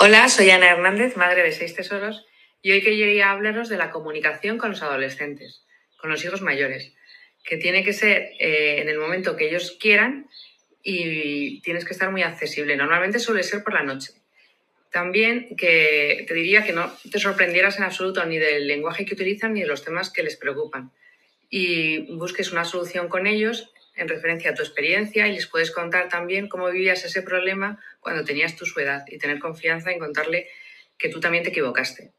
Hola, soy Ana Hernández, madre de seis tesoros, y hoy quería hablaros de la comunicación con los adolescentes, con los hijos mayores, que tiene que ser eh, en el momento que ellos quieran y tienes que estar muy accesible. Normalmente suele ser por la noche. También que te diría que no te sorprendieras en absoluto ni del lenguaje que utilizan ni de los temas que les preocupan. Y busques una solución con ellos en referencia a tu experiencia y les puedes contar también cómo vivías ese problema cuando tenías tu su edad y tener confianza en contarle que tú también te equivocaste.